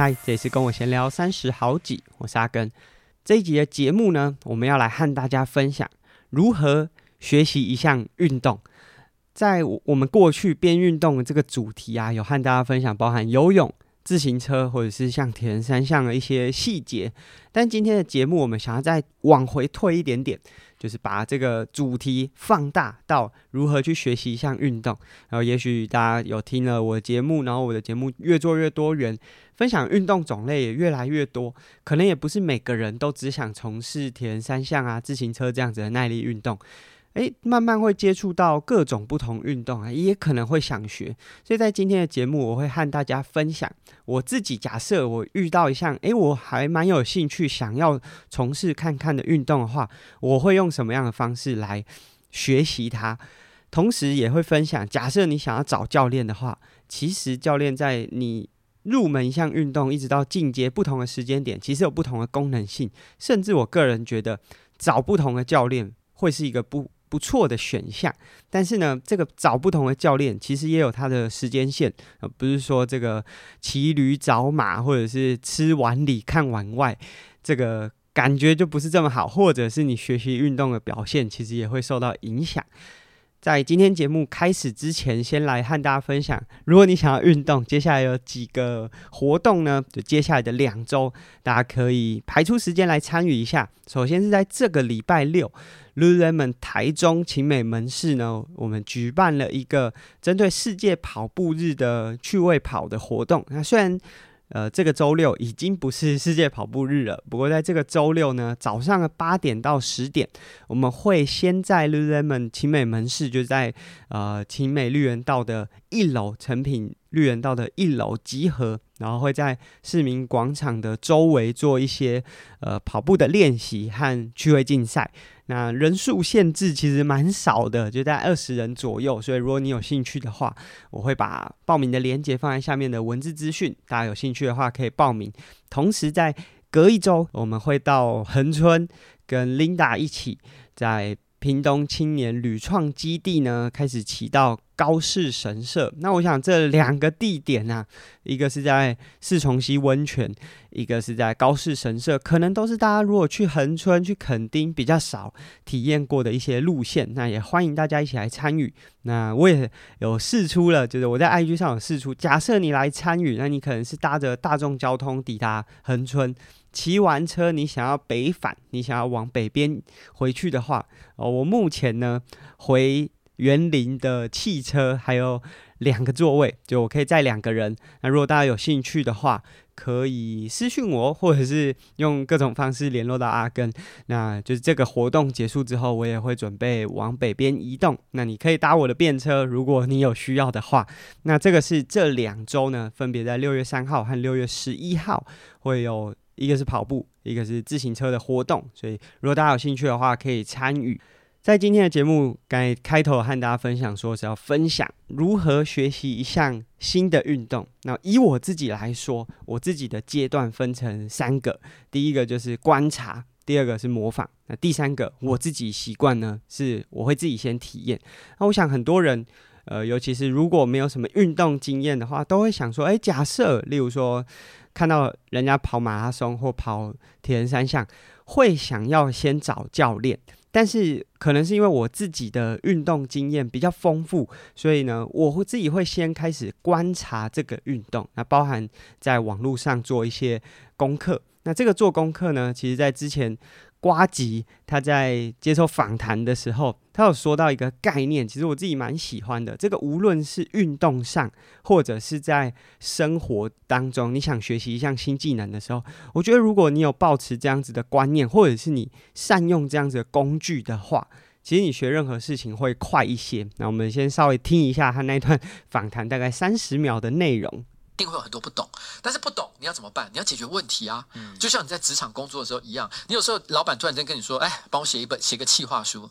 嗨，这里是跟我闲聊三十好几，我是阿根。这一集的节目呢，我们要来和大家分享如何学习一项运动。在我们过去边运动的这个主题啊，有和大家分享包含游泳、自行车或者是像铁人三项的一些细节。但今天的节目，我们想要再往回退一点点。就是把这个主题放大到如何去学习一项运动，然后也许大家有听了我的节目，然后我的节目越做越多元，分享运动种类也越来越多，可能也不是每个人都只想从事铁人三项啊、自行车这样子的耐力运动。诶，慢慢会接触到各种不同运动啊，也可能会想学。所以在今天的节目，我会和大家分享我自己。假设我遇到一项，诶，我还蛮有兴趣想要从事看看的运动的话，我会用什么样的方式来学习它？同时也会分享，假设你想要找教练的话，其实教练在你入门一项运动一直到进阶不同的时间点，其实有不同的功能性。甚至我个人觉得，找不同的教练会是一个不。不错的选项，但是呢，这个找不同的教练其实也有它的时间线，呃，不是说这个骑驴找马或者是吃碗里看碗外，这个感觉就不是这么好，或者是你学习运动的表现其实也会受到影响。在今天节目开始之前，先来和大家分享，如果你想要运动，接下来有几个活动呢？就接下来的两周，大家可以排出时间来参与一下。首先是在这个礼拜六，Lululemon 台中晴美门市呢，我们举办了一个针对世界跑步日的趣味跑的活动。那虽然呃，这个周六已经不是世界跑步日了。不过，在这个周六呢，早上的八点到十点，我们会先在 Lululemon 勤美门市，就在呃勤美绿园道的一楼，诚品绿园道的一楼集合，然后会在市民广场的周围做一些呃跑步的练习和趣味竞赛。那人数限制其实蛮少的，就在二十人左右，所以如果你有兴趣的话，我会把报名的链接放在下面的文字资讯，大家有兴趣的话可以报名。同时，在隔一周，我们会到恒春跟 Linda 一起在。屏东青年旅创基地呢，开始骑到高士神社。那我想这两个地点啊，一个是在四重溪温泉，一个是在高士神社，可能都是大家如果去恒春、去垦丁比较少体验过的一些路线。那也欢迎大家一起来参与。那我也有试出了，就是我在 IG 上有试出，假设你来参与，那你可能是搭着大众交通抵达恒春。骑完车，你想要北返，你想要往北边回去的话，哦，我目前呢回园林的汽车还有两个座位，就我可以载两个人。那如果大家有兴趣的话，可以私信我，或者是用各种方式联络到阿根。那就是这个活动结束之后，我也会准备往北边移动。那你可以搭我的便车，如果你有需要的话。那这个是这两周呢，分别在六月三号和六月十一号会有。一个是跑步，一个是自行车的活动，所以如果大家有兴趣的话，可以参与。在今天的节目，刚才开头和大家分享说是要分享如何学习一项新的运动。那以我自己来说，我自己的阶段分成三个：第一个就是观察，第二个是模仿，那第三个我自己习惯呢，是我会自己先体验。那我想很多人。呃，尤其是如果没有什么运动经验的话，都会想说，诶，假设例如说看到人家跑马拉松或跑铁人三项，会想要先找教练。但是可能是因为我自己的运动经验比较丰富，所以呢，我会自己会先开始观察这个运动，那包含在网络上做一些功课。那这个做功课呢，其实在之前。瓜吉他在接受访谈的时候，他有说到一个概念，其实我自己蛮喜欢的。这个无论是运动上，或者是在生活当中，你想学习一项新技能的时候，我觉得如果你有抱持这样子的观念，或者是你善用这样子的工具的话，其实你学任何事情会快一些。那我们先稍微听一下他那段访谈，大概三十秒的内容。一定会有很多不懂，但是不懂你要怎么办？你要解决问题啊！嗯，就像你在职场工作的时候一样，你有时候老板突然间跟你说：“哎，帮我写一本写个企划书。”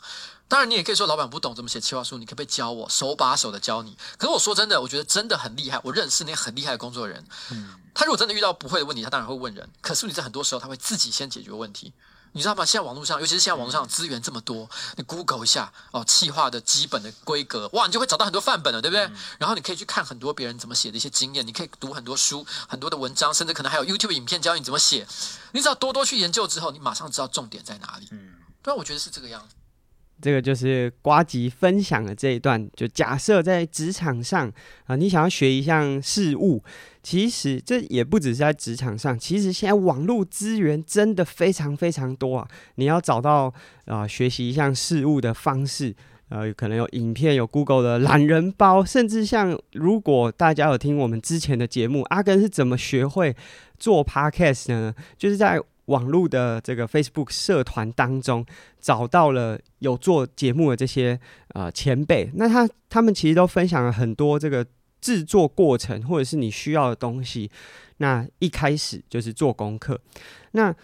当然，你也可以说老板不懂怎么写企划书，你可不可以教我，手把手的教你？可是我说真的，我觉得真的很厉害。我认识那些很厉害的工作人，嗯，他如果真的遇到不会的问题，他当然会问人。可是你在很多时候他会自己先解决问题。你知道吗？现在网络上，尤其是现在网络上资源这么多，你 Google 一下哦，企划的基本的规格，哇，你就会找到很多范本了，对不对？嗯、然后你可以去看很多别人怎么写的一些经验，你可以读很多书、很多的文章，甚至可能还有 YouTube 影片教你怎么写。你只要多多去研究之后，你马上知道重点在哪里。嗯，对，我觉得是这个样子。这个就是瓜吉分享的这一段，就假设在职场上啊，你想要学一项事物，其实这也不只是在职场上，其实现在网络资源真的非常非常多啊！你要找到啊学习一项事物的方式，呃，可能有影片，有 Google 的懒人包，甚至像如果大家有听我们之前的节目，阿根是怎么学会做 Podcast 呢？就是在。网络的这个 Facebook 社团当中，找到了有做节目的这些呃前辈，那他他们其实都分享了很多这个制作过程，或者是你需要的东西。那一开始就是做功课，那。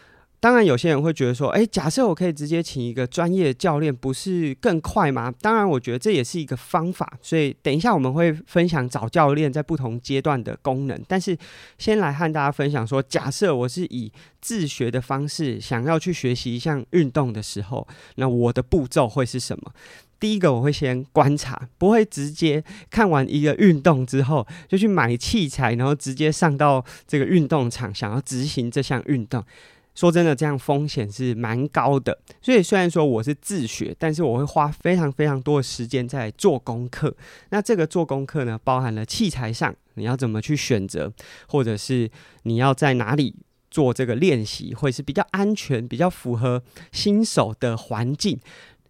当然，有些人会觉得说，诶，假设我可以直接请一个专业教练，不是更快吗？当然，我觉得这也是一个方法。所以，等一下我们会分享找教练在不同阶段的功能。但是，先来和大家分享说，假设我是以自学的方式想要去学习一项运动的时候，那我的步骤会是什么？第一个，我会先观察，不会直接看完一个运动之后就去买器材，然后直接上到这个运动场，想要执行这项运动。说真的，这样风险是蛮高的。所以虽然说我是自学，但是我会花非常非常多的时间在做功课。那这个做功课呢，包含了器材上你要怎么去选择，或者是你要在哪里做这个练习，会是比较安全、比较符合新手的环境，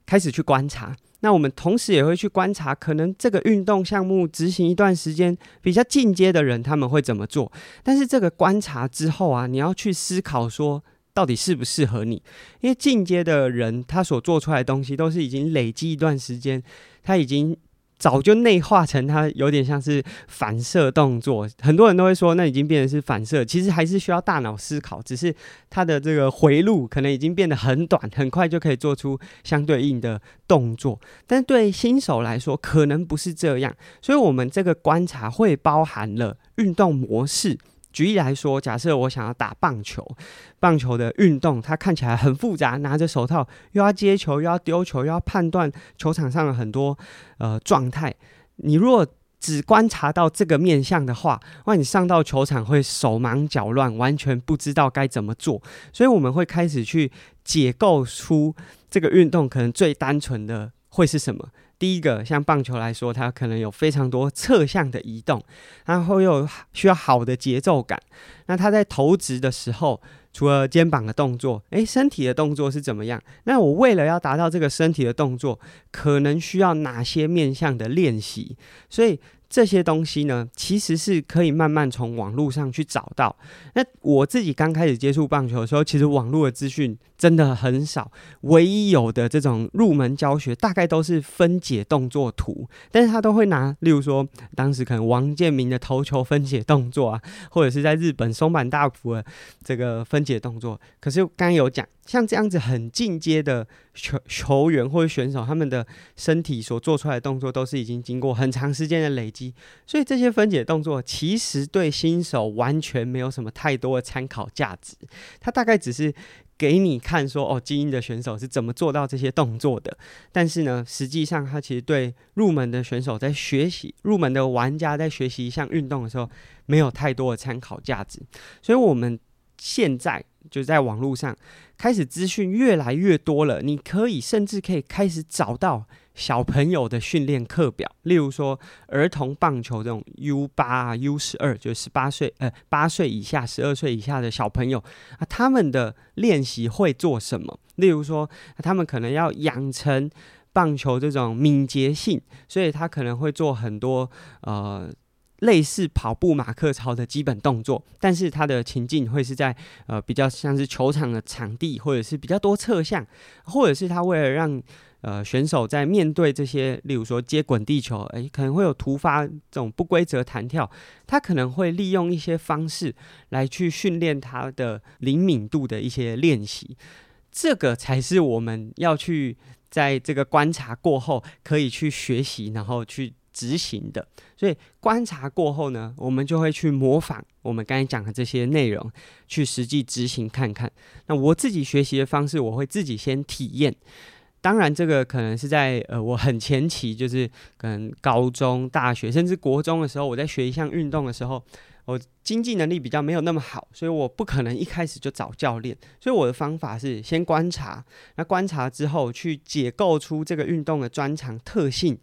开始去观察。那我们同时也会去观察，可能这个运动项目执行一段时间比较进阶的人他们会怎么做。但是这个观察之后啊，你要去思考说。到底适不适合你？因为进阶的人，他所做出来的东西都是已经累积一段时间，他已经早就内化成他有点像是反射动作。很多人都会说，那已经变成是反射，其实还是需要大脑思考，只是他的这个回路可能已经变得很短，很快就可以做出相对应的动作。但是对新手来说，可能不是这样，所以我们这个观察会包含了运动模式。举例来说，假设我想要打棒球，棒球的运动它看起来很复杂，拿着手套又要接球，又要丢球，又要判断球场上的很多呃状态。你如果只观察到这个面向的话，那你上到球场会手忙脚乱，完全不知道该怎么做。所以我们会开始去解构出这个运动可能最单纯的会是什么。第一个，像棒球来说，它可能有非常多侧向的移动，然后又需要好的节奏感。那它在投掷的时候，除了肩膀的动作，诶，身体的动作是怎么样？那我为了要达到这个身体的动作，可能需要哪些面向的练习？所以。这些东西呢，其实是可以慢慢从网络上去找到。那我自己刚开始接触棒球的时候，其实网络的资讯真的很少，唯一有的这种入门教学，大概都是分解动作图，但是他都会拿，例如说当时可能王建民的投球分解动作啊，或者是在日本松坂大辅的这个分解动作。可是刚刚有讲。像这样子很进阶的球球员或者选手，他们的身体所做出来的动作都是已经经过很长时间的累积，所以这些分解动作其实对新手完全没有什么太多的参考价值。它大概只是给你看说，哦，精英的选手是怎么做到这些动作的。但是呢，实际上它其实对入门的选手在学习、入门的玩家在学习一项运动的时候，没有太多的参考价值。所以我们现在。就在网络上开始资讯越来越多了，你可以甚至可以开始找到小朋友的训练课表，例如说儿童棒球这种 U 八啊、U 十二，就是十八岁呃八岁以下、十二岁以下的小朋友啊，他们的练习会做什么？例如说，他们可能要养成棒球这种敏捷性，所以他可能会做很多呃。类似跑步马克操的基本动作，但是它的情境会是在呃比较像是球场的场地，或者是比较多侧向，或者是他为了让呃选手在面对这些，例如说接滚地球，诶，可能会有突发这种不规则弹跳，他可能会利用一些方式来去训练他的灵敏度的一些练习，这个才是我们要去在这个观察过后可以去学习，然后去。执行的。所以观察过后呢，我们就会去模仿我们刚才讲的这些内容，去实际执行看看。那我自己学习的方式，我会自己先体验。当然，这个可能是在呃我很前期，就是可能高中、大学甚至国中的时候，我在学一项运动的时候，我经济能力比较没有那么好，所以我不可能一开始就找教练。所以我的方法是先观察，那观察之后去解构出这个运动的专长特性。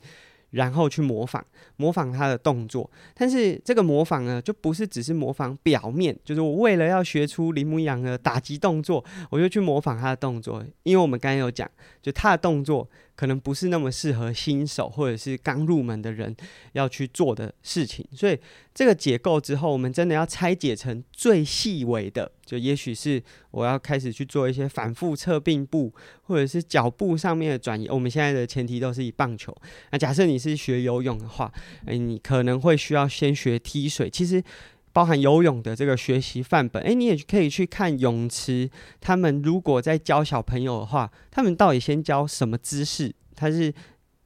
然后去模仿，模仿他的动作，但是这个模仿呢，就不是只是模仿表面，就是我为了要学出铃木阳的打击动作，我就去模仿他的动作，因为我们刚才有讲，就他的动作。可能不是那么适合新手或者是刚入门的人要去做的事情，所以这个解构之后，我们真的要拆解成最细微的，就也许是我要开始去做一些反复侧并步，或者是脚步上面的转移。我们现在的前提都是以棒球。那假设你是学游泳的话，诶，你可能会需要先学踢水。其实。包含游泳的这个学习范本，诶，你也可以去看泳池。他们如果在教小朋友的话，他们到底先教什么姿势？他是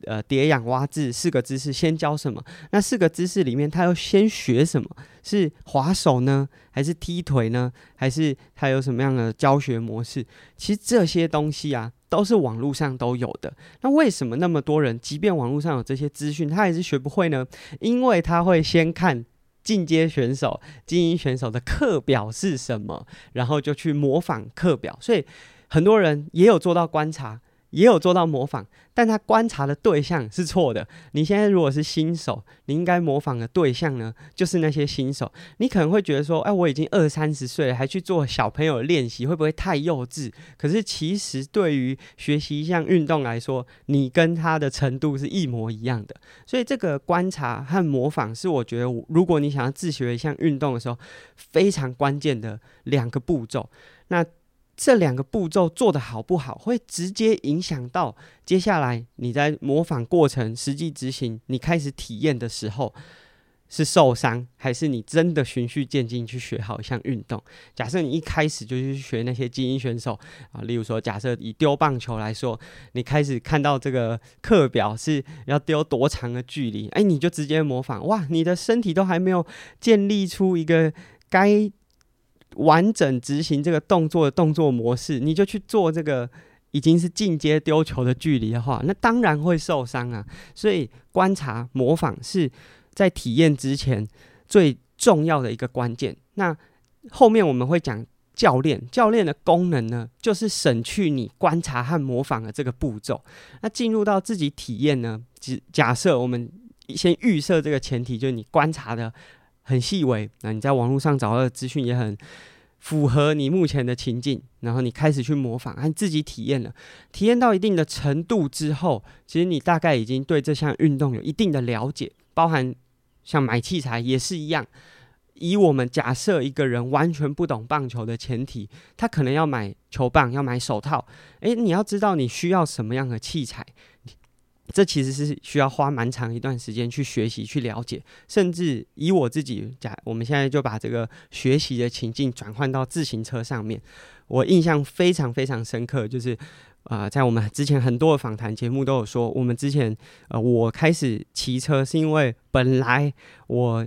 呃蝶仰蛙字四个姿势，先教什么？那四个姿势里面，他又先学什么？是划手呢，还是踢腿呢？还是他有什么样的教学模式？其实这些东西啊，都是网络上都有的。那为什么那么多人，即便网络上有这些资讯，他还是学不会呢？因为他会先看。进阶选手、精英选手的课表是什么？然后就去模仿课表，所以很多人也有做到观察。也有做到模仿，但他观察的对象是错的。你现在如果是新手，你应该模仿的对象呢，就是那些新手。你可能会觉得说，哎，我已经二三十岁了，还去做小朋友练习，会不会太幼稚？可是其实对于学习一项运动来说，你跟他的程度是一模一样的。所以这个观察和模仿是我觉得，如果你想要自学一项运动的时候，非常关键的两个步骤。那这两个步骤做得好不好，会直接影响到接下来你在模仿过程、实际执行、你开始体验的时候是受伤，还是你真的循序渐进去学好一项运动？假设你一开始就去学那些精英选手啊，例如说，假设以丢棒球来说，你开始看到这个课表是要丢多长的距离，哎，你就直接模仿，哇，你的身体都还没有建立出一个该。完整执行这个动作的动作模式，你就去做这个已经是进阶丢球的距离的话，那当然会受伤啊。所以观察模仿是在体验之前最重要的一个关键。那后面我们会讲教练，教练的功能呢，就是省去你观察和模仿的这个步骤。那进入到自己体验呢，假假设我们先预设这个前提，就是你观察的。很细微，那你在网络上找到的资讯也很符合你目前的情境，然后你开始去模仿，按自己体验了，体验到一定的程度之后，其实你大概已经对这项运动有一定的了解，包含像买器材也是一样。以我们假设一个人完全不懂棒球的前提，他可能要买球棒，要买手套，诶，你要知道你需要什么样的器材。这其实是需要花蛮长一段时间去学习、去了解，甚至以我自己讲，我们现在就把这个学习的情境转换到自行车上面。我印象非常非常深刻，就是啊、呃，在我们之前很多的访谈节目都有说，我们之前呃，我开始骑车是因为本来我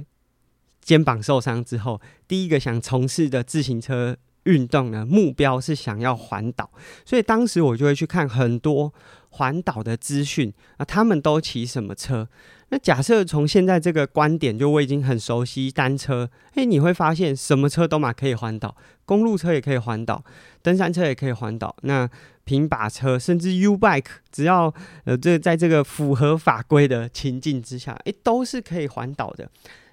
肩膀受伤之后，第一个想从事的自行车运动呢，目标是想要环岛，所以当时我就会去看很多。环岛的资讯啊，他们都骑什么车？那假设从现在这个观点，就我已经很熟悉单车，诶，你会发现什么车都嘛可以环岛，公路车也可以环岛，登山车也可以环岛，那平把车甚至 U bike，只要呃这在这个符合法规的情境之下，诶，都是可以环岛的。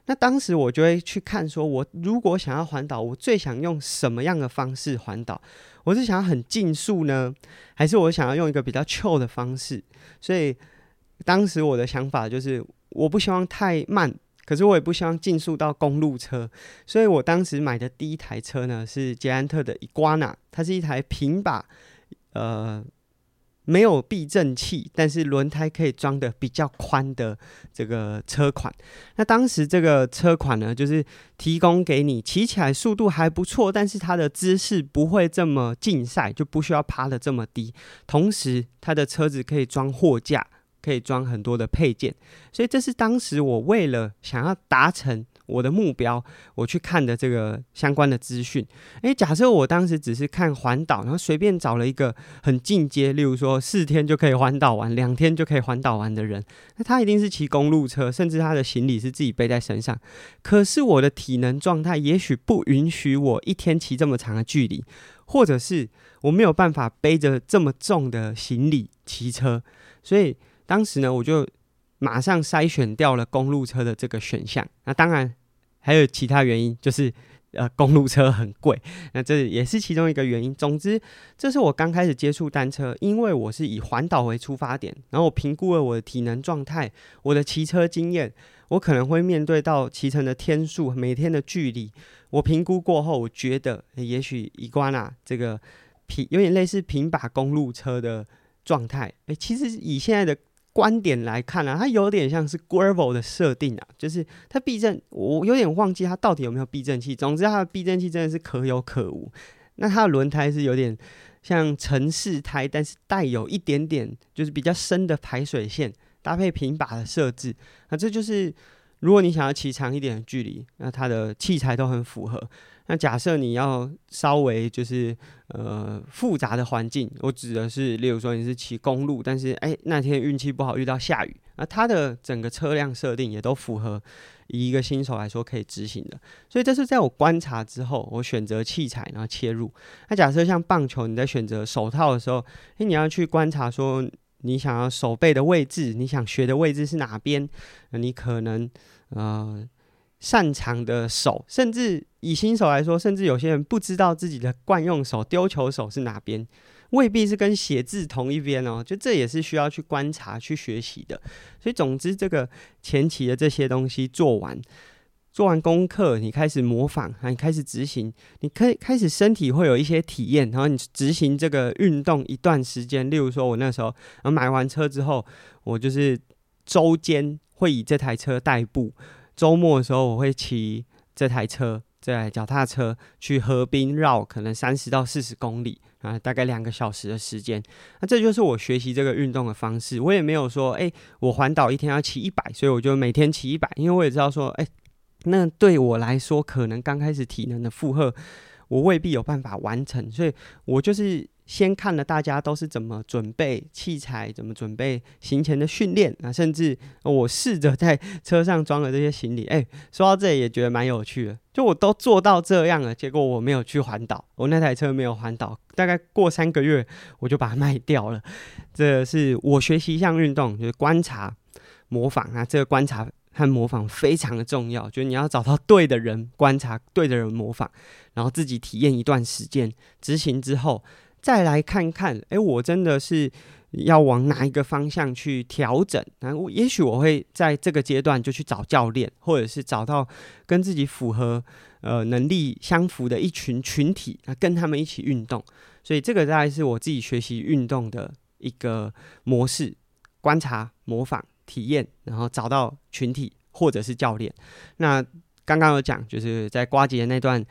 那当时我就会去看，说我如果想要环岛，我最想用什么样的方式环岛？我是想要很竞速呢，还是我想要用一个比较 chill 的方式？所以当时我的想法就是，我不希望太慢，可是我也不希望竞速到公路车。所以我当时买的第一台车呢，是捷安特的 Iguana，它是一台平把，呃。没有避震器，但是轮胎可以装得比较宽的这个车款。那当时这个车款呢，就是提供给你骑起来速度还不错，但是它的姿势不会这么竞赛，就不需要趴得这么低。同时，它的车子可以装货架，可以装很多的配件，所以这是当时我为了想要达成我的目标，我去看的这个相关的资讯。诶，假设我当时只是看环岛，然后随便找了一个很进阶，例如说四天就可以环岛完，两天就可以环岛完的人，那他一定是骑公路车，甚至他的行李是自己背在身上。可是我的体能状态也许不允许我一天骑这么长的距离，或者是我没有办法背着这么重的行李骑车，所以当时呢，我就。马上筛选掉了公路车的这个选项，那当然还有其他原因，就是呃 公路车很贵，那这也是其中一个原因。总之，这是我刚开始接触单车，因为我是以环岛为出发点，然后我评估了我的体能状态、我的骑车经验，我可能会面对到骑乘的天数、每天的距离。我评估过后，我觉得也许 Iguana 这个平有点类似平把公路车的状态。诶，其实以现在的观点来看啊，它有点像是 Gravel 的设定啊，就是它避震，我有点忘记它到底有没有避震器。总之，它的避震器真的是可有可无。那它的轮胎是有点像城市胎，但是带有一点点就是比较深的排水线，搭配平把的设置。那这就是如果你想要骑长一点的距离，那它的器材都很符合。那假设你要稍微就是呃复杂的环境，我指的是，例如说你是骑公路，但是哎、那天运气不好遇到下雨，那它的整个车辆设定也都符合以一个新手来说可以执行的。所以这是在我观察之后，我选择器材然后切入。那假设像棒球，你在选择手套的时候，哎、你要去观察说你想要手背的位置，你想学的位置是哪边？你可能呃。擅长的手，甚至以新手来说，甚至有些人不知道自己的惯用手、丢球手是哪边，未必是跟写字同一边哦。就这也是需要去观察、去学习的。所以，总之，这个前期的这些东西做完，做完功课，你开始模仿，你开始执行，你可以开始身体会有一些体验，然后你执行这个运动一段时间。例如说，我那时候买完车之后，我就是周间会以这台车代步。周末的时候，我会骑这台车，这脚踏车去河滨绕，可能三十到四十公里啊，大概两个小时的时间。那这就是我学习这个运动的方式。我也没有说，哎、我环岛一天要骑一百，所以我就每天骑一百，因为我也知道说，哎、那对我来说，可能刚开始体能的负荷，我未必有办法完成，所以我就是。先看了大家都是怎么准备器材，怎么准备行前的训练啊，甚至我试着在车上装了这些行李。哎、说到这里也觉得蛮有趣的，就我都做到这样了，结果我没有去环岛，我那台车没有环岛，大概过三个月我就把它卖掉了。这是我学习一项运动，就是观察、模仿啊，这个观察和模仿非常的重要，就是你要找到对的人观察，对的人模仿，然后自己体验一段时间，执行之后。再来看看，诶，我真的是要往哪一个方向去调整？那我也许我会在这个阶段就去找教练，或者是找到跟自己符合呃能力相符的一群群体，啊，跟他们一起运动。所以这个大概是我自己学习运动的一个模式：观察、模仿、体验，然后找到群体或者是教练。那刚刚有讲，就是在呱吉的那段。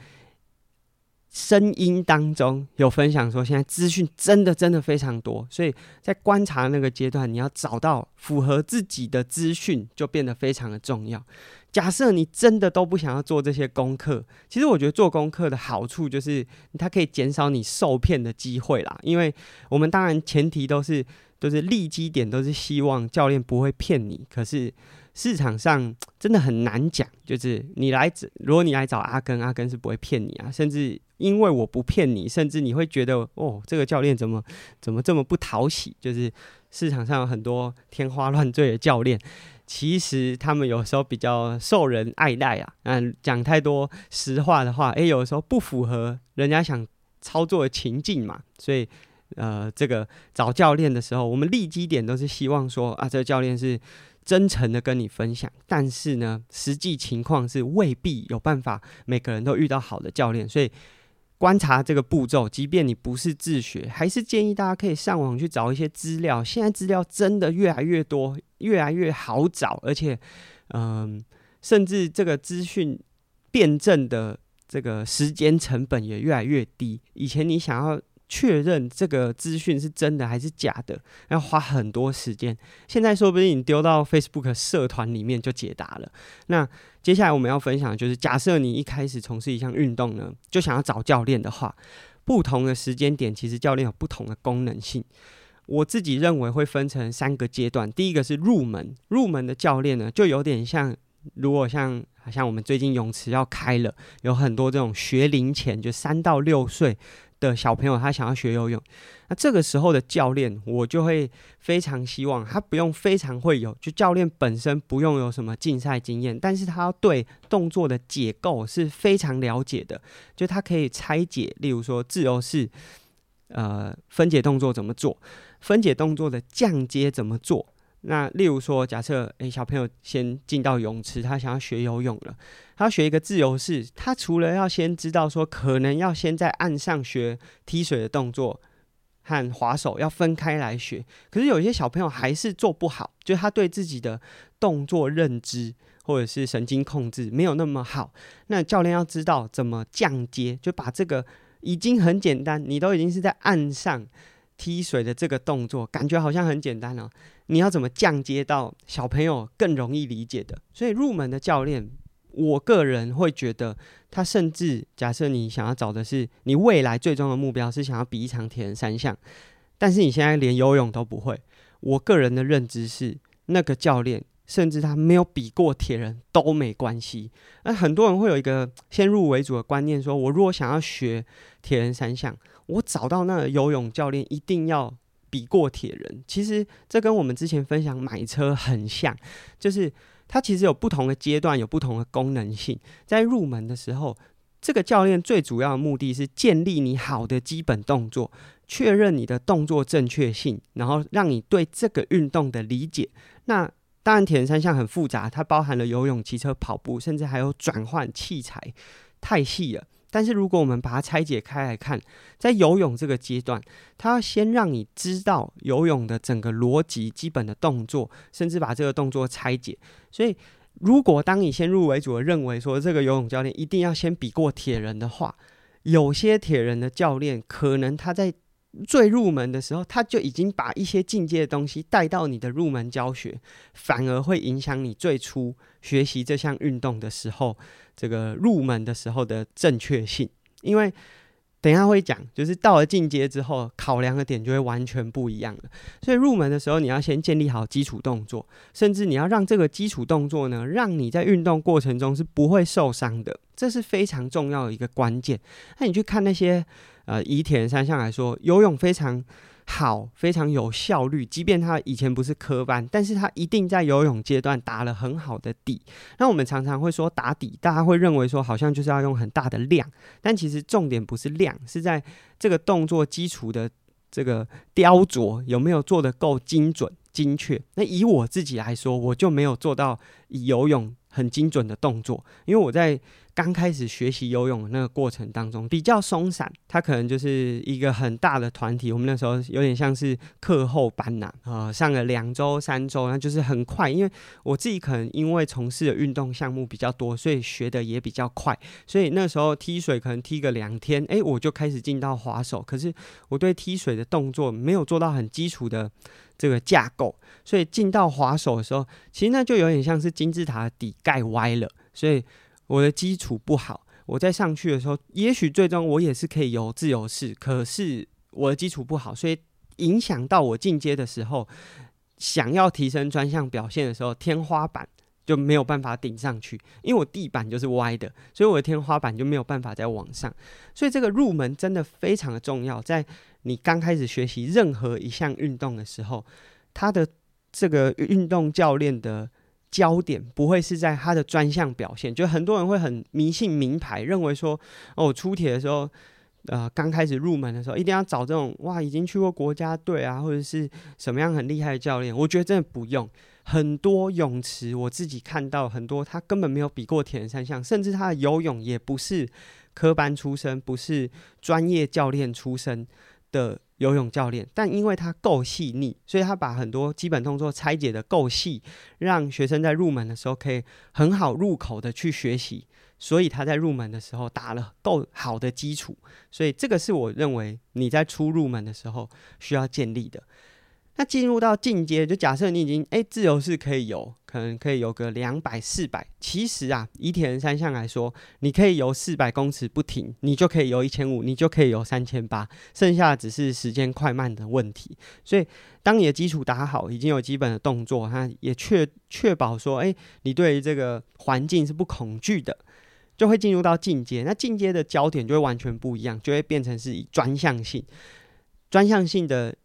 声音当中有分享说，现在资讯真的真的非常多，所以在观察那个阶段，你要找到符合自己的资讯，就变得非常的重要。假设你真的都不想要做这些功课，其实我觉得做功课的好处就是它可以减少你受骗的机会啦。因为我们当然前提都是都是立基点，都是希望教练不会骗你，可是。市场上真的很难讲，就是你来，如果你来找阿根，阿根是不会骗你啊。甚至因为我不骗你，甚至你会觉得哦，这个教练怎么怎么这么不讨喜？就是市场上有很多天花乱坠的教练，其实他们有时候比较受人爱戴啊。嗯，讲太多实话的话，诶、有时候不符合人家想操作的情境嘛。所以，呃，这个找教练的时候，我们立基点都是希望说啊，这个教练是。真诚的跟你分享，但是呢，实际情况是未必有办法每个人都遇到好的教练，所以观察这个步骤，即便你不是自学，还是建议大家可以上网去找一些资料。现在资料真的越来越多，越来越好找，而且，嗯、甚至这个资讯辩证的这个时间成本也越来越低。以前你想要确认这个资讯是真的还是假的，要花很多时间。现在说不定你丢到 Facebook 社团里面就解答了。那接下来我们要分享的就是，假设你一开始从事一项运动呢，就想要找教练的话，不同的时间点，其实教练有不同的功能性。我自己认为会分成三个阶段。第一个是入门，入门的教练呢，就有点像，如果像像我们最近泳池要开了，有很多这种学龄前，就三到六岁的小朋友，他想要学游泳，那这个时候的教练，我就会非常希望他不用非常会游，就教练本身不用有什么竞赛经验，但是他对动作的结构是非常了解的，就他可以拆解，例如说自由式。呃，分解动作怎么做？分解动作的降阶怎么做？那例如说，假设诶，小朋友先进到泳池，他想要学游泳了，他要学一个自由式，他除了要先知道说，可能要先在岸上学踢水的动作和划手要分开来学。可是有一些小朋友还是做不好，就他对自己的动作认知或者是神经控制没有那么好。那教练要知道怎么降阶，就把这个。已经很简单，你都已经是在岸上踢水的这个动作，感觉好像很简单哦。你要怎么降阶到小朋友更容易理解的？所以入门的教练，我个人会觉得，他甚至假设你想要找的是你未来最终的目标是想要比一场铁人三项，但是你现在连游泳都不会，我个人的认知是那个教练。甚至他没有比过铁人都没关系。那很多人会有一个先入为主的观念，说我如果想要学铁人三项，我找到那个游泳教练一定要比过铁人。其实这跟我们之前分享买车很像，就是它其实有不同的阶段，有不同的功能性。在入门的时候，这个教练最主要的目的是建立你好的基本动作，确认你的动作正确性，然后让你对这个运动的理解。那当然，铁人三项很复杂，它包含了游泳、骑车、跑步，甚至还有转换器材，太细了。但是如果我们把它拆解开来看，在游泳这个阶段，他要先让你知道游泳的整个逻辑、基本的动作，甚至把这个动作拆解。所以，如果当你先入为主的认为说这个游泳教练一定要先比过铁人的话，有些铁人的教练可能他在。最入门的时候，他就已经把一些进阶的东西带到你的入门教学，反而会影响你最初学习这项运动的时候，这个入门的时候的正确性。因为等下会讲，就是到了进阶之后，考量的点就会完全不一样了。所以入门的时候，你要先建立好基础动作，甚至你要让这个基础动作呢，让你在运动过程中是不会受伤的，这是非常重要的一个关键。那你去看那些。呃，以铁人三项来说，游泳非常好，非常有效率。即便他以前不是科班，但是他一定在游泳阶段打了很好的底。那我们常常会说打底，大家会认为说好像就是要用很大的量，但其实重点不是量，是在这个动作基础的这个雕琢有没有做得够精准、精确。那以我自己来说，我就没有做到以游泳很精准的动作，因为我在。刚开始学习游泳的那个过程当中比较松散，它可能就是一个很大的团体。我们那时候有点像是课后班呐，呃，上了两周、三周，那就是很快。因为我自己可能因为从事的运动项目比较多，所以学的也比较快。所以那时候踢水可能踢个两天，诶，我就开始进到划手。可是我对踢水的动作没有做到很基础的这个架构，所以进到划手的时候，其实那就有点像是金字塔的底盖歪了，所以。我的基础不好，我在上去的时候，也许最终我也是可以游自由式，可是我的基础不好，所以影响到我进阶的时候，想要提升专项表现的时候，天花板就没有办法顶上去，因为我地板就是歪的，所以我的天花板就没有办法再往上。所以这个入门真的非常的重要，在你刚开始学习任何一项运动的时候，他的这个运动教练的。焦点不会是在他的专项表现，就很多人会很迷信名牌，认为说哦，出铁的时候，呃，刚开始入门的时候，一定要找这种哇，已经去过国家队啊，或者是什么样很厉害的教练。我觉得真的不用，很多泳池我自己看到很多，他根本没有比过铁人三项，甚至他的游泳也不是科班出身，不是专业教练出身的游泳教练，但因为他够细腻，所以他把很多基本动作拆解的够细，让学生在入门的时候可以很好入口的去学习。所以他在入门的时候打了够好的基础，所以这个是我认为你在初入门的时候需要建立的。那进入到进阶，就假设你已经哎自由式可以游，可能可以游个两百、四百。其实啊，以铁人三项来说，你可以游四百公尺不停，你就可以游一千五，你就可以游三千八，剩下的只是时间快慢的问题。所以，当你的基础打好，已经有基本的动作，它也确确保说，哎，你对于这个环境是不恐惧的，就会进入到进阶。那进阶的焦点就会完全不一样，就会变成是以专项性、专项性的。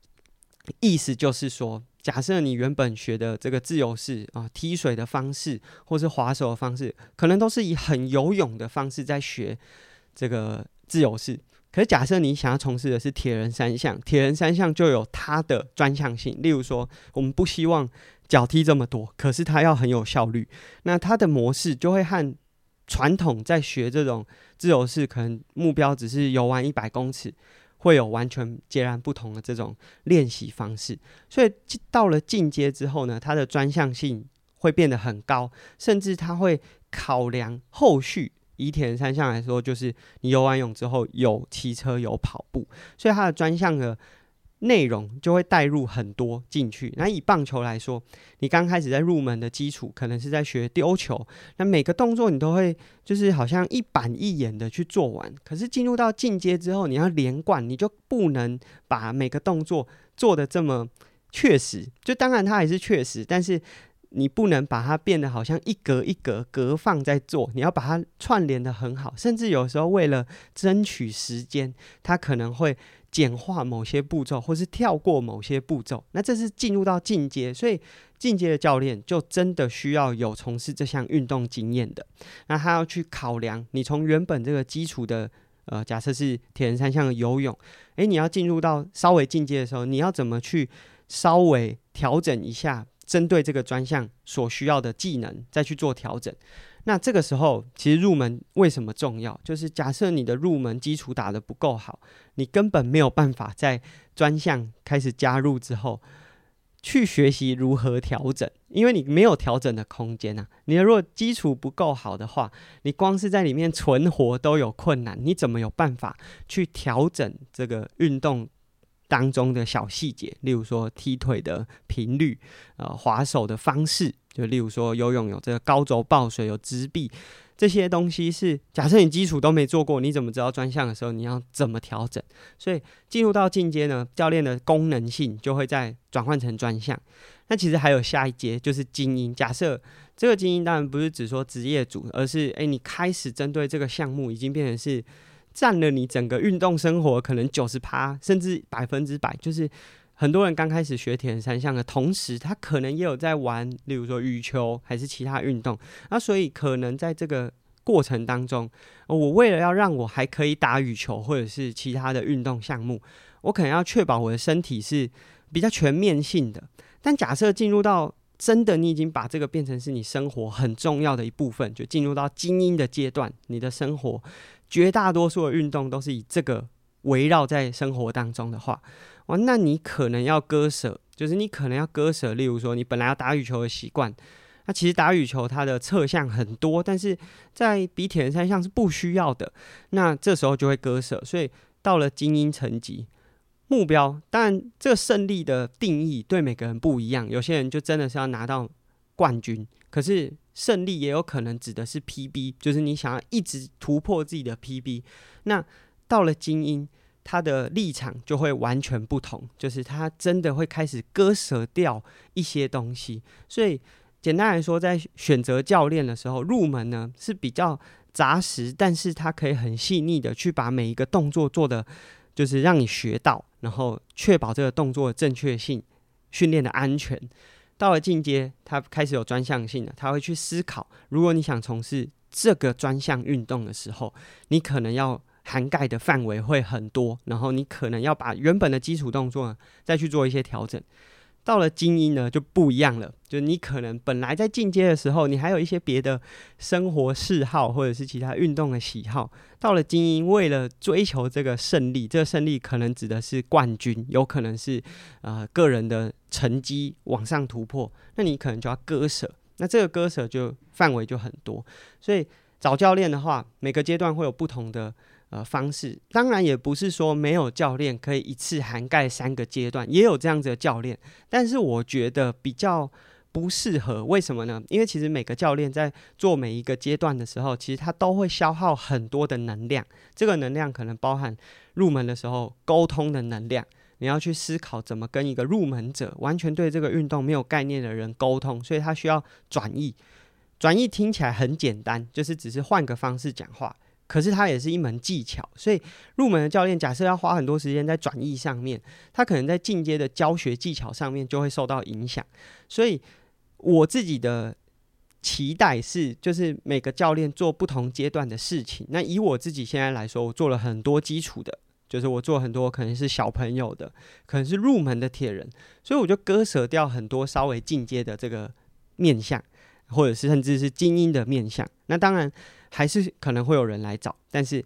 意思就是说，假设你原本学的这个自由式啊，踢水的方式，或是划手的方式，可能都是以很游泳的方式在学这个自由式。可是，假设你想要从事的是铁人三项，铁人三项就有它的专项性。例如说，我们不希望脚踢这么多，可是它要很有效率，那它的模式就会和传统在学这种自由式，可能目标只是游完一百公尺。会有完全截然不同的这种练习方式，所以到了进阶之后呢，它的专项性会变得很高，甚至它会考量后续。以铁人三项来说，就是你游完泳之后有骑车有跑步，所以它的专项的。内容就会带入很多进去。那以棒球来说，你刚开始在入门的基础，可能是在学丢球，那每个动作你都会就是好像一板一眼的去做完。可是进入到进阶之后，你要连贯，你就不能把每个动作做得这么确实。就当然它还是确实，但是你不能把它变得好像一格一格格放在做，你要把它串联得很好。甚至有时候为了争取时间，它可能会。简化某些步骤，或是跳过某些步骤，那这是进入到进阶，所以进阶的教练就真的需要有从事这项运动经验的。那他要去考量你从原本这个基础的，呃，假设是铁人三项的游泳，诶，你要进入到稍微进阶的时候，你要怎么去稍微调整一下，针对这个专项所需要的技能，再去做调整。那这个时候，其实入门为什么重要？就是假设你的入门基础打得不够好，你根本没有办法在专项开始加入之后去学习如何调整，因为你没有调整的空间啊。你如果基础不够好的话，你光是在里面存活都有困难，你怎么有办法去调整这个运动当中的小细节？例如说踢腿的频率，呃，划手的方式。就例如说游泳有这个高轴抱水，有直臂，这些东西是假设你基础都没做过，你怎么知道专项的时候你要怎么调整？所以进入到进阶呢，教练的功能性就会再转换成专项。那其实还有下一阶就是精英。假设这个精英当然不是只说职业组，而是诶，你开始针对这个项目已经变成是占了你整个运动生活可能九十趴甚至百分之百，就是。很多人刚开始学铁人三项的同时，他可能也有在玩，例如说羽球还是其他运动。那所以可能在这个过程当中，我为了要让我还可以打羽球或者是其他的运动项目，我可能要确保我的身体是比较全面性的。但假设进入到真的你已经把这个变成是你生活很重要的一部分，就进入到精英的阶段，你的生活绝大多数的运动都是以这个围绕在生活当中的话。哇，那你可能要割舍，就是你可能要割舍，例如说你本来要打羽球的习惯，那其实打羽球它的侧向很多，但是在比铁人三项是不需要的，那这时候就会割舍。所以到了精英层级，目标当然这胜利的定义对每个人不一样，有些人就真的是要拿到冠军，可是胜利也有可能指的是 PB，就是你想要一直突破自己的 PB。那到了精英。他的立场就会完全不同，就是他真的会开始割舍掉一些东西。所以简单来说，在选择教练的时候，入门呢是比较扎实，但是他可以很细腻的去把每一个动作做的，就是让你学到，然后确保这个动作的正确性、训练的安全。到了进阶，他开始有专项性了，他会去思考，如果你想从事这个专项运动的时候，你可能要。涵盖的范围会很多，然后你可能要把原本的基础动作再去做一些调整。到了精英呢就不一样了，就你可能本来在进阶的时候，你还有一些别的生活嗜好或者是其他运动的喜好。到了精英，为了追求这个胜利，这个胜利可能指的是冠军，有可能是呃个人的成绩往上突破，那你可能就要割舍。那这个割舍就范围就很多，所以找教练的话，每个阶段会有不同的呃方式。当然，也不是说没有教练可以一次涵盖三个阶段，也有这样子的教练。但是我觉得比较不适合，为什么呢？因为其实每个教练在做每一个阶段的时候，其实他都会消耗很多的能量。这个能量可能包含入门的时候沟通的能量，你要去思考怎么跟一个入门者、完全对这个运动没有概念的人沟通，所以他需要转译。转译听起来很简单，就是只是换个方式讲话，可是它也是一门技巧。所以入门的教练假设要花很多时间在转译上面，他可能在进阶的教学技巧上面就会受到影响。所以我自己的期待是，就是每个教练做不同阶段的事情。那以我自己现在来说，我做了很多基础的，就是我做很多可能是小朋友的，可能是入门的铁人，所以我就割舍掉很多稍微进阶的这个面向，或者是甚至是精英的面向。那当然还是可能会有人来找，但是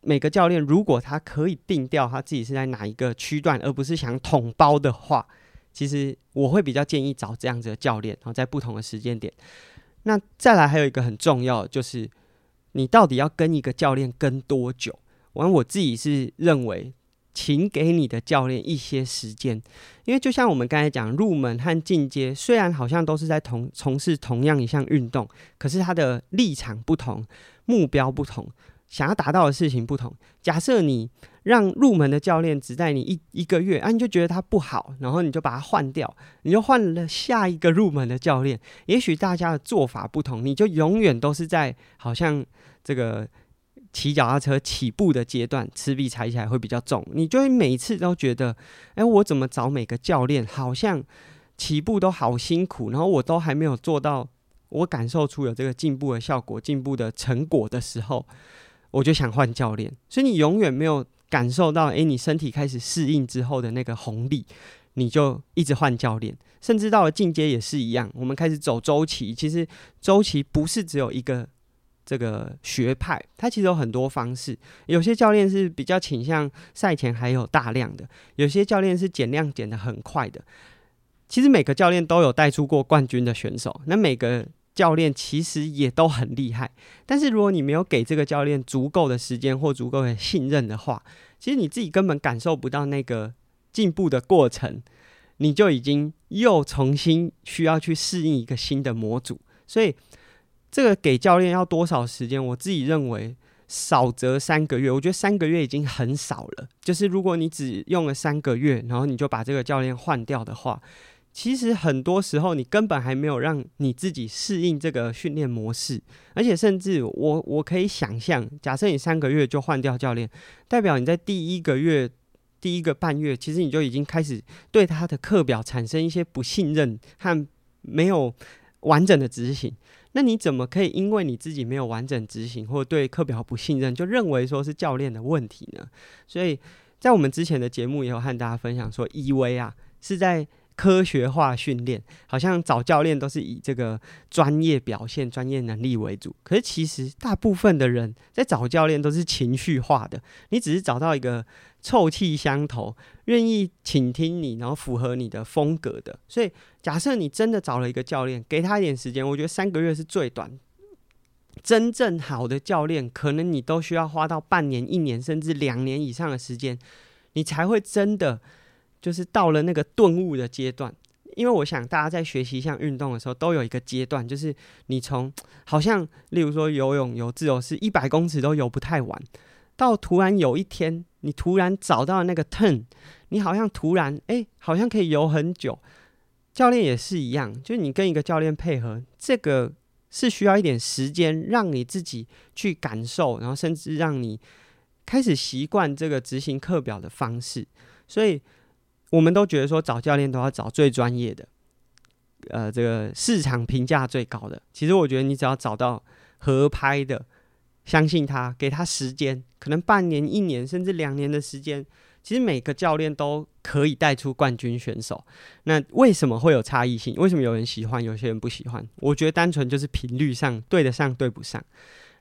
每个教练如果他可以定调他自己是在哪一个区段，而不是想统包的话。其实我会比较建议找这样子的教练，然后在不同的时间点。那再来还有一个很重要，就是你到底要跟一个教练跟多久？完，我自己是认为，请给你的教练一些时间，因为就像我们刚才讲，入门和进阶虽然好像都是在同从事同样一项运动，可是他的立场不同，目标不同。想要达到的事情不同。假设你让入门的教练只带你一一个月，啊，你就觉得他不好，然后你就把他换掉，你就换了下一个入门的教练。也许大家的做法不同，你就永远都是在好像这个骑脚踏车起步的阶段，赤壁踩起来会比较重。你就会每次都觉得，哎，我怎么找每个教练，好像起步都好辛苦，然后我都还没有做到，我感受出有这个进步的效果、进步的成果的时候。我就想换教练，所以你永远没有感受到，哎，你身体开始适应之后的那个红利，你就一直换教练，甚至到了进阶也是一样。我们开始走周期，其实周期不是只有一个这个学派，它其实有很多方式。有些教练是比较倾向赛前还有大量的，有些教练是减量减得很快的。其实每个教练都有带出过冠军的选手，那每个。教练其实也都很厉害，但是如果你没有给这个教练足够的时间或足够的信任的话，其实你自己根本感受不到那个进步的过程，你就已经又重新需要去适应一个新的模组。所以，这个给教练要多少时间？我自己认为少则三个月，我觉得三个月已经很少了。就是如果你只用了三个月，然后你就把这个教练换掉的话。其实很多时候，你根本还没有让你自己适应这个训练模式，而且甚至我我可以想象，假设你三个月就换掉教练，代表你在第一个月、第一个半月，其实你就已经开始对他的课表产生一些不信任和没有完整的执行。那你怎么可以因为你自己没有完整执行，或对课表不信任，就认为说是教练的问题呢？所以在我们之前的节目也有和大家分享说，以为啊是在。科学化训练，好像找教练都是以这个专业表现、专业能力为主。可是其实大部分的人在找教练都是情绪化的。你只是找到一个臭气相投、愿意倾听你，然后符合你的风格的。所以，假设你真的找了一个教练，给他一点时间，我觉得三个月是最短。真正好的教练，可能你都需要花到半年、一年，甚至两年以上的时间，你才会真的。就是到了那个顿悟的阶段，因为我想大家在学习一项运动的时候，都有一个阶段，就是你从好像，例如说游泳游自由式一百公尺都游不太完，到突然有一天，你突然找到那个 turn，你好像突然哎、好像可以游很久。教练也是一样，就是你跟一个教练配合，这个是需要一点时间，让你自己去感受，然后甚至让你开始习惯这个执行课表的方式，所以。我们都觉得说找教练都要找最专业的，呃，这个市场评价最高的。其实我觉得你只要找到合拍的，相信他，给他时间，可能半年、一年甚至两年的时间，其实每个教练都可以带出冠军选手。那为什么会有差异性？为什么有人喜欢，有些人不喜欢？我觉得单纯就是频率上对得上，对不上。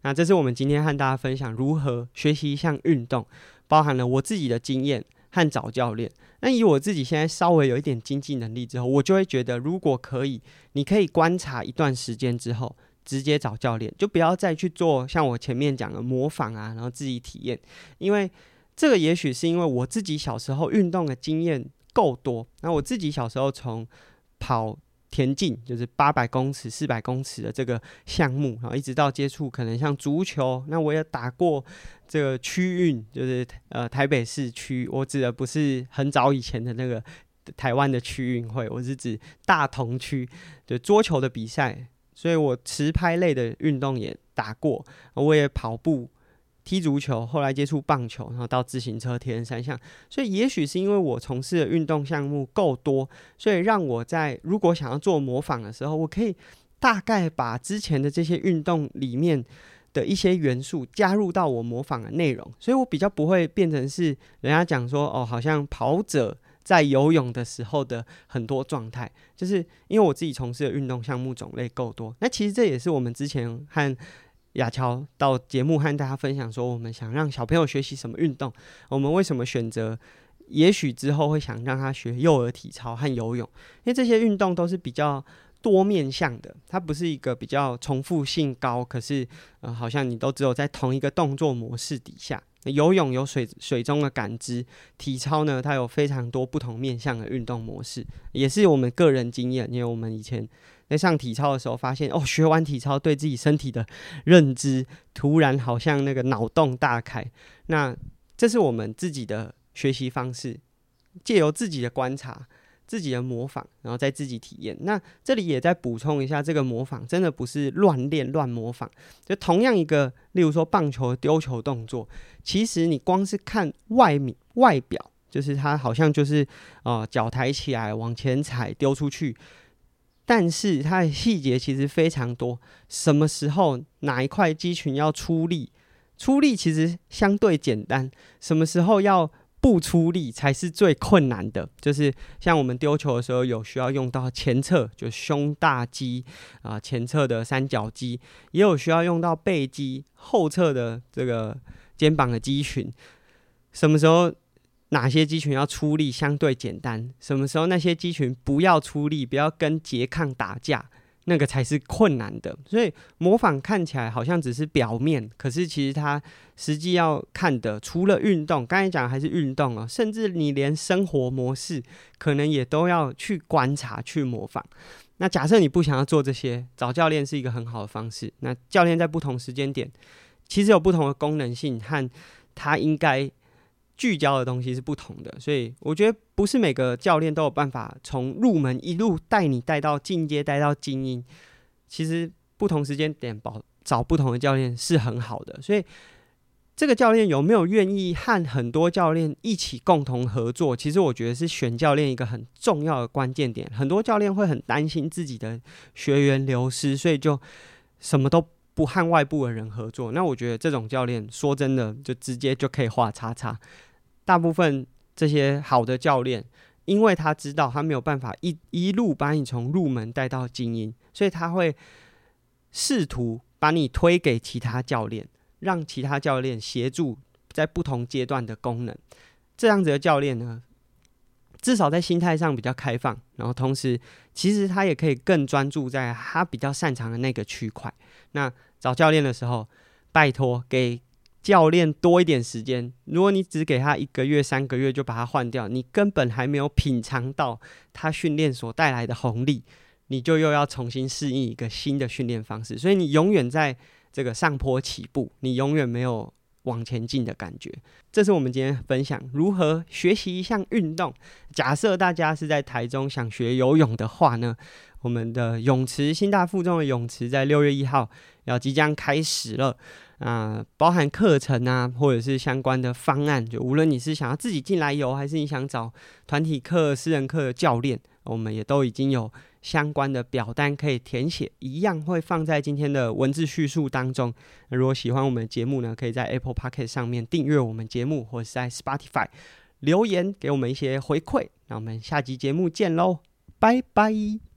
那这是我们今天和大家分享如何学习一项运动，包含了我自己的经验和找教练。那以我自己现在稍微有一点经济能力之后，我就会觉得，如果可以，你可以观察一段时间之后，直接找教练，就不要再去做像我前面讲的模仿啊，然后自己体验。因为这个也许是因为我自己小时候运动的经验够多。那我自己小时候从跑田径，就是八百公尺、四百公尺的这个项目，然后一直到接触可能像足球，那我也打过这个区运，就是呃台北市区。我指的不是很早以前的那个台湾的区运会，我是指大同区的桌球的比赛。所以我持拍类的运动也打过，我也跑步、踢足球，后来接触棒球，然后到自行车、铁人三项。所以也许是因为我从事的运动项目够多，所以让我在如果想要做模仿的时候，我可以大概把之前的这些运动里面的一些元素加入到我模仿的内容，所以我比较不会变成是人家讲说哦，好像跑者。在游泳的时候的很多状态，就是因为我自己从事的运动项目种类够多。那其实这也是我们之前和雅乔到节目和大家分享说，我们想让小朋友学习什么运动，我们为什么选择，也许之后会想让他学幼儿体操和游泳，因为这些运动都是比较多面向的，它不是一个比较重复性高，可是呃，好像你都只有在同一个动作模式底下。游泳有水水中的感知，体操呢，它有非常多不同面向的运动模式，也是我们个人经验。因为我们以前在上体操的时候，发现哦，学完体操对自己身体的认知，突然好像那个脑洞大开。那这是我们自己的学习方式，借由自己的观察。自己的模仿，然后再自己体验。那这里也再补充一下，这个模仿真的不是乱练乱模仿。就同样一个，例如说棒球丢球动作，其实你光是看外面外表，就是它好像就是啊脚抬起来往前踩丢出去，但是它的细节其实非常多。什么时候哪一块肌群要出力？出力其实相对简单。什么时候要？不出力才是最困难的，就是像我们丢球的时候，有需要用到前侧，就胸大肌啊，前侧的三角肌，也有需要用到背肌后侧的这个肩膀的肌群。什么时候哪些肌群要出力相对简单？什么时候那些肌群不要出力，不要跟拮抗打架？那个才是困难的，所以模仿看起来好像只是表面，可是其实它实际要看的，除了运动，刚才讲还是运动哦，甚至你连生活模式可能也都要去观察、去模仿。那假设你不想要做这些，找教练是一个很好的方式。那教练在不同时间点，其实有不同的功能性和他应该。聚焦的东西是不同的，所以我觉得不是每个教练都有办法从入门一路带你带到进阶，带到精英。其实不同时间点找找不同的教练是很好的，所以这个教练有没有愿意和很多教练一起共同合作？其实我觉得是选教练一个很重要的关键点。很多教练会很担心自己的学员流失，所以就什么都不和外部的人合作。那我觉得这种教练说真的，就直接就可以画叉叉。大部分这些好的教练，因为他知道他没有办法一一路把你从入门带到精英，所以他会试图把你推给其他教练，让其他教练协助在不同阶段的功能。这样子的教练呢，至少在心态上比较开放，然后同时其实他也可以更专注在他比较擅长的那个区块。那找教练的时候，拜托给。教练多一点时间，如果你只给他一个月、三个月就把他换掉，你根本还没有品尝到他训练所带来的红利，你就又要重新适应一个新的训练方式，所以你永远在这个上坡起步，你永远没有往前进的感觉。这是我们今天分享如何学习一项运动。假设大家是在台中想学游泳的话呢，我们的泳池新大附中的泳池在六月一号要即将开始了。啊、包含课程啊，或者是相关的方案，就无论你是想要自己进来游，还是你想找团体课、私人课的教练，我们也都已经有相关的表单可以填写，一样会放在今天的文字叙述当中。如果喜欢我们的节目呢，可以在 Apple Podcast 上面订阅我们节目，或者是在 Spotify 留言给我们一些回馈。那我们下集节目见喽，拜拜。